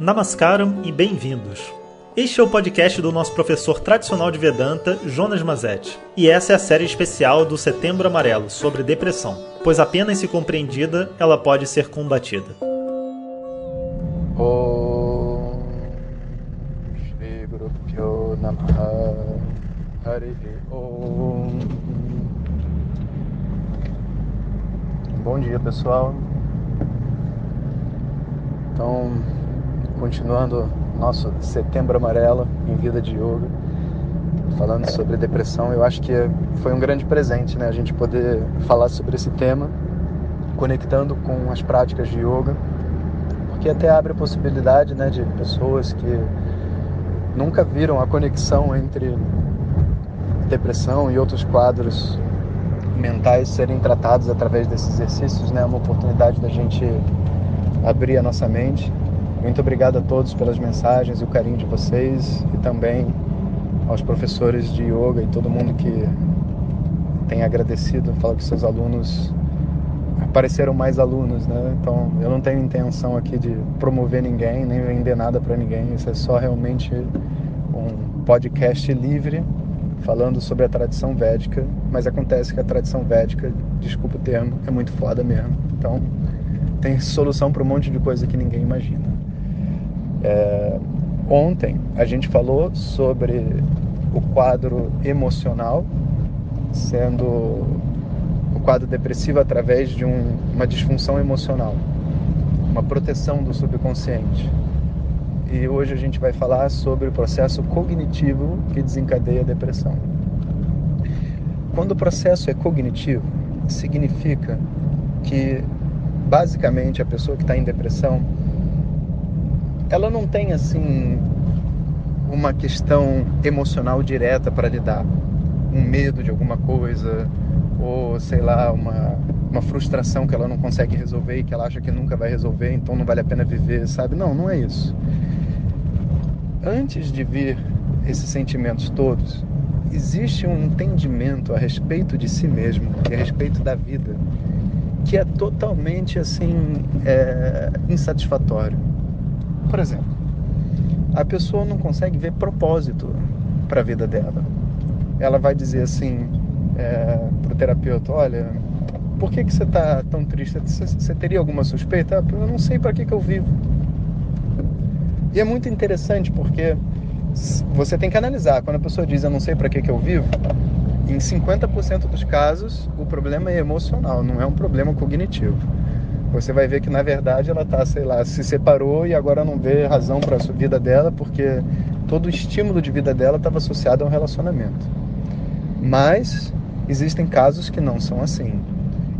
Namaskaram e bem-vindos. Este é o podcast do nosso professor tradicional de Vedanta, Jonas Mazetti. E essa é a série especial do Setembro Amarelo sobre depressão, pois apenas se compreendida ela pode ser combatida. Bom dia pessoal Então, continuando nosso Setembro Amarelo em Vida de Yoga Falando sobre depressão, eu acho que foi um grande presente né, a gente poder falar sobre esse tema Conectando com as práticas de yoga que até abre a possibilidade né, de pessoas que nunca viram a conexão entre depressão e outros quadros mentais serem tratados através desses exercícios, né? Uma oportunidade da gente abrir a nossa mente. Muito obrigado a todos pelas mensagens e o carinho de vocês e também aos professores de yoga e todo mundo que tem agradecido, fala que seus alunos apareceram mais alunos, né? Então eu não tenho intenção aqui de promover ninguém, nem vender nada para ninguém. Isso é só realmente um podcast livre falando sobre a tradição védica, mas acontece que a tradição védica, desculpa o termo, é muito foda mesmo. Então tem solução para um monte de coisa que ninguém imagina. É... Ontem a gente falou sobre o quadro emocional sendo o quadro depressivo através de um, uma disfunção emocional, uma proteção do subconsciente. E hoje a gente vai falar sobre o processo cognitivo que desencadeia a depressão. Quando o processo é cognitivo, significa que basicamente a pessoa que está em depressão ela não tem assim uma questão emocional direta para lidar, um medo de alguma coisa, ou sei lá, uma, uma frustração que ela não consegue resolver e que ela acha que nunca vai resolver, então não vale a pena viver, sabe? Não, não é isso. Antes de vir esses sentimentos todos, existe um entendimento a respeito de si mesmo e a respeito da vida que é totalmente assim é, insatisfatório. Por exemplo, a pessoa não consegue ver propósito para a vida dela. Ela vai dizer assim: é, para o terapeuta, olha, por que, que você está tão triste? Você, você, teria alguma suspeita? Ah, eu não sei para que, que eu vivo. E é muito interessante porque você tem que analisar. Quando a pessoa diz eu não sei para que, que eu vivo, em 50% dos casos o problema é emocional, não é um problema cognitivo. Você vai ver que na verdade ela está, sei lá, se separou e agora não vê razão para a vida dela porque todo o estímulo de vida dela estava associado a um relacionamento. Mas Existem casos que não são assim.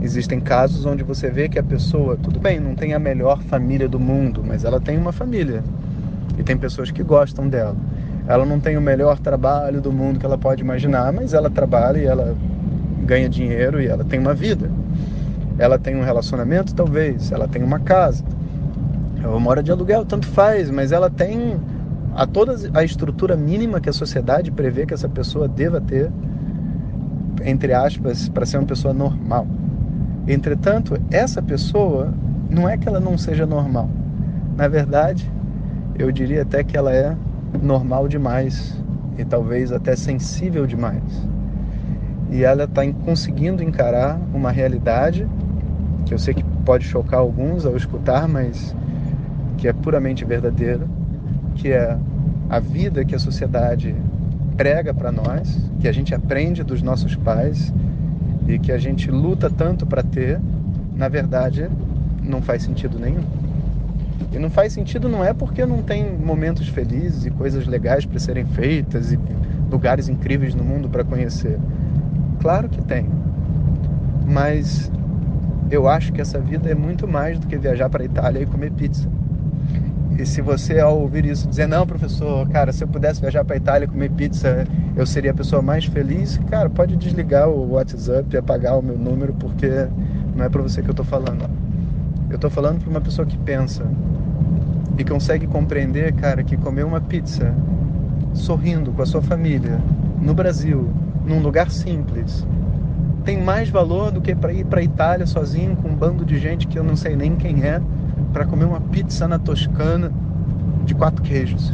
Existem casos onde você vê que a pessoa, tudo bem, não tem a melhor família do mundo, mas ela tem uma família. E tem pessoas que gostam dela. Ela não tem o melhor trabalho do mundo que ela pode imaginar, mas ela trabalha e ela ganha dinheiro e ela tem uma vida. Ela tem um relacionamento, talvez. Ela tem uma casa. Ela mora de aluguel, tanto faz, mas ela tem a toda a estrutura mínima que a sociedade prevê que essa pessoa deva ter entre aspas, para ser uma pessoa normal. Entretanto, essa pessoa não é que ela não seja normal. Na verdade, eu diria até que ela é normal demais e talvez até sensível demais. E ela está conseguindo encarar uma realidade que eu sei que pode chocar alguns ao escutar, mas que é puramente verdadeira, que é a vida que a sociedade prega para nós, que a gente aprende dos nossos pais e que a gente luta tanto para ter, na verdade, não faz sentido nenhum. E não faz sentido não é porque não tem momentos felizes e coisas legais para serem feitas e lugares incríveis no mundo para conhecer. Claro que tem. Mas eu acho que essa vida é muito mais do que viajar para a Itália e comer pizza. E se você ao ouvir isso dizer, não, professor, cara, se eu pudesse viajar para Itália e comer pizza, eu seria a pessoa mais feliz, cara, pode desligar o WhatsApp apagar o meu número, porque não é para você que eu tô falando. Eu tô falando para uma pessoa que pensa e consegue compreender, cara, que comer uma pizza sorrindo com a sua família no Brasil, num lugar simples, tem mais valor do que para ir para Itália sozinho com um bando de gente que eu não sei nem quem é para comer uma pizza na Toscana de quatro queijos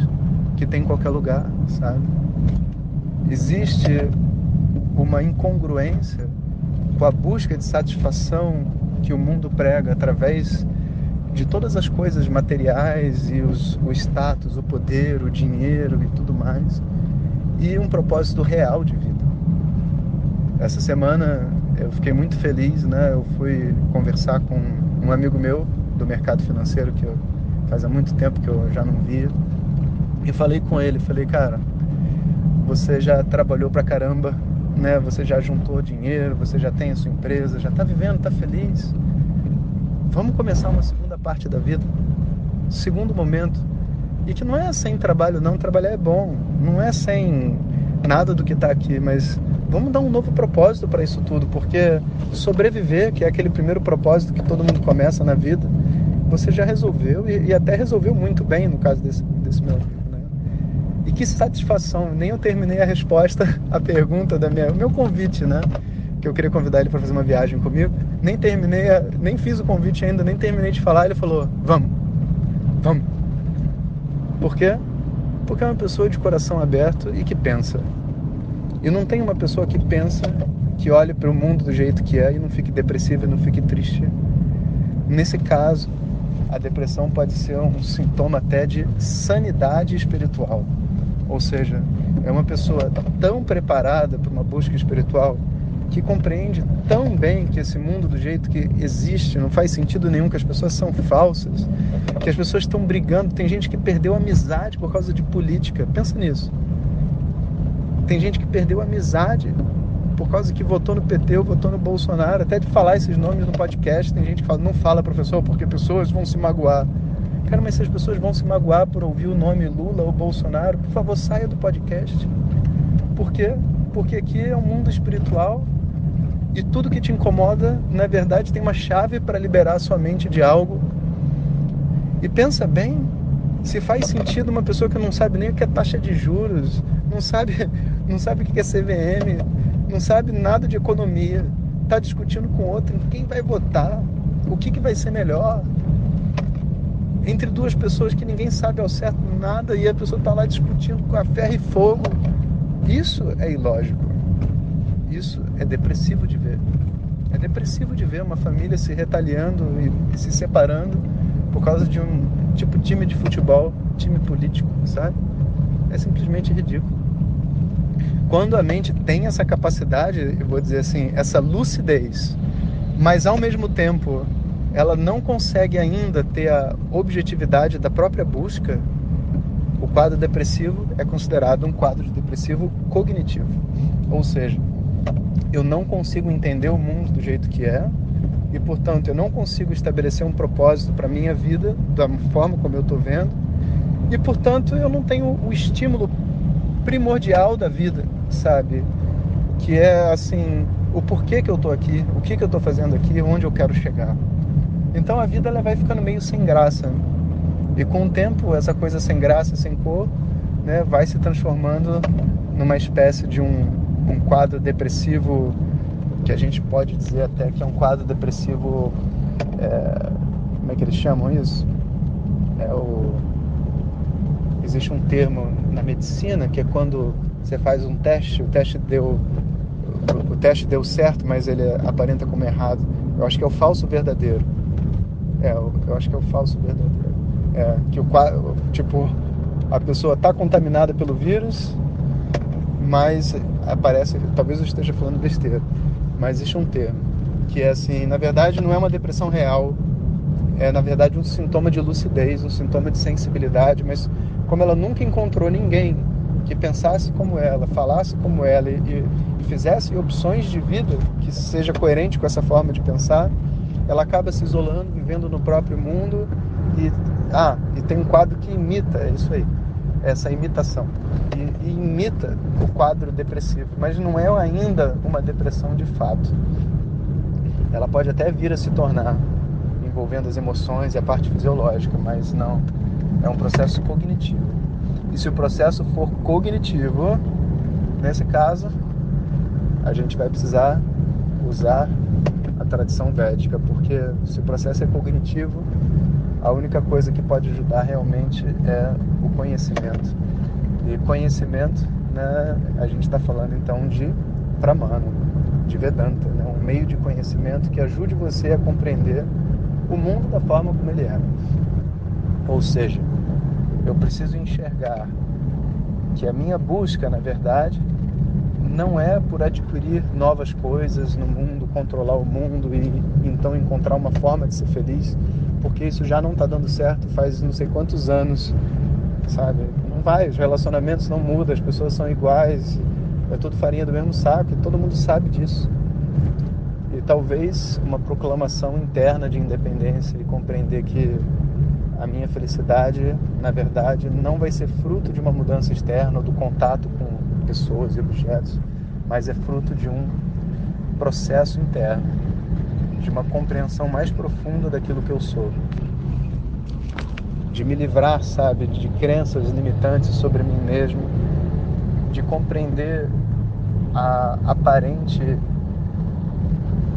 que tem em qualquer lugar, sabe? Existe uma incongruência com a busca de satisfação que o mundo prega através de todas as coisas materiais e os, o status, o poder, o dinheiro e tudo mais, e um propósito real de vida. Essa semana eu fiquei muito feliz, né? Eu fui conversar com um amigo meu do mercado financeiro que eu, faz há muito tempo que eu já não via. E falei com ele, falei, cara, você já trabalhou pra caramba, né? Você já juntou dinheiro, você já tem a sua empresa, já tá vivendo, tá feliz. Vamos começar uma segunda parte da vida, segundo momento. E que não é sem trabalho, não. Trabalhar é bom. Não é sem nada do que está aqui, mas vamos dar um novo propósito para isso tudo, porque sobreviver, que é aquele primeiro propósito que todo mundo começa na vida, você já resolveu e, e até resolveu muito bem no caso desse, desse meu amigo. Né? E que satisfação, nem eu terminei a resposta à pergunta da minha, o meu convite, né? Que eu queria convidar ele para fazer uma viagem comigo. Nem terminei, nem fiz o convite ainda, nem terminei de falar. Ele falou: Vamos, vamos. Por quê? Porque é uma pessoa de coração aberto e que pensa. E não tem uma pessoa que pensa, que olhe para o mundo do jeito que é e não fique depressiva e não fique triste. Nesse caso, a depressão pode ser um sintoma até de sanidade espiritual. Ou seja, é uma pessoa tão preparada para uma busca espiritual que compreende tão bem que esse mundo do jeito que existe não faz sentido nenhum, que as pessoas são falsas, que as pessoas estão brigando, tem gente que perdeu amizade por causa de política. Pensa nisso. Tem gente que perdeu amizade por causa que votou no PT ou votou no Bolsonaro. Até de falar esses nomes no podcast, tem gente que fala, não fala, professor, porque pessoas vão se magoar. Cara, mas se as pessoas vão se magoar por ouvir o nome Lula ou Bolsonaro, por favor, saia do podcast. Por quê? Porque aqui é um mundo espiritual e tudo que te incomoda, na verdade, tem uma chave para liberar sua mente de algo. E pensa bem, se faz sentido uma pessoa que não sabe nem o que é taxa de juros, não sabe, não sabe o que é CVM, não sabe nada de economia, está discutindo com outro quem vai votar, o que, que vai ser melhor. Entre duas pessoas que ninguém sabe ao certo nada e a pessoa está lá discutindo com a ferro e fogo. Isso é ilógico. Isso é depressivo de. É depressivo de ver uma família se retaliando e se separando por causa de um tipo time de futebol, time político, sabe? É simplesmente ridículo. Quando a mente tem essa capacidade, eu vou dizer assim, essa lucidez, mas ao mesmo tempo ela não consegue ainda ter a objetividade da própria busca, o quadro depressivo é considerado um quadro depressivo cognitivo. Ou seja, eu não consigo entender o mundo do jeito que é e, portanto, eu não consigo estabelecer um propósito para minha vida da forma como eu estou vendo e, portanto, eu não tenho o estímulo primordial da vida, sabe? Que é assim, o porquê que eu estou aqui, o que que eu estou fazendo aqui, onde eu quero chegar. Então a vida ela vai ficando meio sem graça. E com o tempo, essa coisa sem graça, sem cor, né, vai se transformando numa espécie de um, um quadro depressivo que a gente pode dizer até que é um quadro depressivo. É, como é que eles chamam isso? É o, existe um termo na medicina que é quando você faz um teste, o teste deu o teste deu certo, mas ele aparenta como errado. Eu acho que é o falso verdadeiro. É, eu acho que é o falso verdadeiro. É, que o tipo a pessoa está contaminada pelo vírus, mas aparece, talvez eu esteja falando besteira, mas existe um termo que é assim, na verdade não é uma depressão real, é na verdade um sintoma de lucidez, um sintoma de sensibilidade, mas como ela nunca encontrou ninguém que pensasse como ela, falasse como ela e, e fizesse opções de vida que seja coerente com essa forma de pensar, ela acaba se isolando, vivendo no próprio mundo e ah, e tem um quadro que imita, é isso aí, essa imitação. E, e imita o quadro depressivo, mas não é ainda uma depressão de fato. Ela pode até vir a se tornar, envolvendo as emoções e a parte fisiológica, mas não. É um processo cognitivo. E se o processo for cognitivo, nesse caso, a gente vai precisar usar a tradição védica, porque se o processo é cognitivo, a única coisa que pode ajudar realmente é o conhecimento. E conhecimento, né, a gente está falando então de Pramana, de Vedanta, né, um meio de conhecimento que ajude você a compreender o mundo da forma como ele é. Ou seja, eu preciso enxergar que a minha busca, na verdade, não é por adquirir novas coisas no mundo, controlar o mundo e então encontrar uma forma de ser feliz, porque isso já não está dando certo faz não sei quantos anos, sabe? Não vai, os relacionamentos não mudam, as pessoas são iguais, é tudo farinha do mesmo saco e todo mundo sabe disso. E talvez uma proclamação interna de independência e compreender que a minha felicidade, na verdade, não vai ser fruto de uma mudança externa ou do contato com pessoas e objetos, mas é fruto de um processo interno, de uma compreensão mais profunda daquilo que eu sou. De me livrar, sabe, de crenças limitantes sobre mim mesmo, de compreender a aparente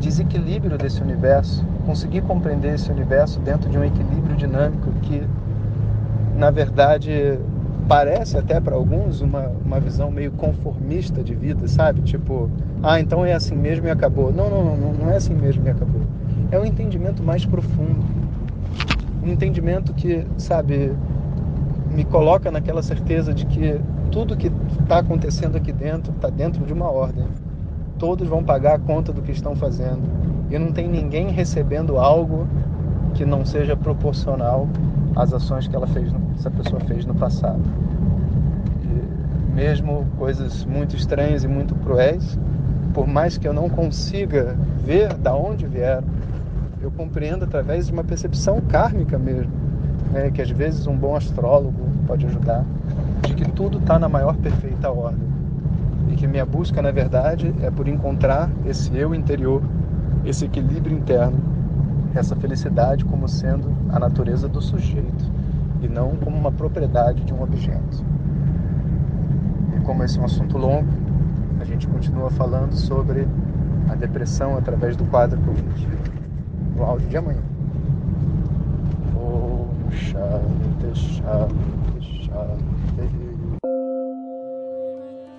desequilíbrio desse universo, conseguir compreender esse universo dentro de um equilíbrio dinâmico que, na verdade, parece até para alguns uma, uma visão meio conformista de vida, sabe? Tipo, ah, então é assim mesmo e acabou. Não, não, não, não é assim mesmo e acabou. É um entendimento mais profundo. Um entendimento que, sabe, me coloca naquela certeza de que tudo que está acontecendo aqui dentro está dentro de uma ordem. Todos vão pagar a conta do que estão fazendo. E não tem ninguém recebendo algo que não seja proporcional às ações que ela fez, essa pessoa fez no passado. E mesmo coisas muito estranhas e muito cruéis, por mais que eu não consiga ver da onde vieram, eu compreendo através de uma percepção kármica mesmo, né, que às vezes um bom astrólogo pode ajudar, de que tudo está na maior perfeita ordem e que minha busca na verdade é por encontrar esse eu interior, esse equilíbrio interno essa felicidade como sendo a natureza do sujeito e não como uma propriedade de um objeto. E como esse é um assunto longo, a gente continua falando sobre a depressão através do quadro cognitivo no áudio de amanhã.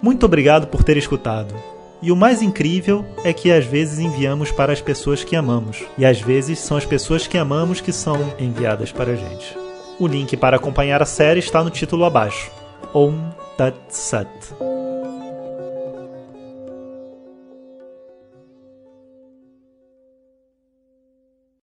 Muito obrigado por ter escutado. E o mais incrível é que às vezes enviamos para as pessoas que amamos, e às vezes são as pessoas que amamos que são enviadas para a gente. O link para acompanhar a série está no título abaixo. Om Tat Sat.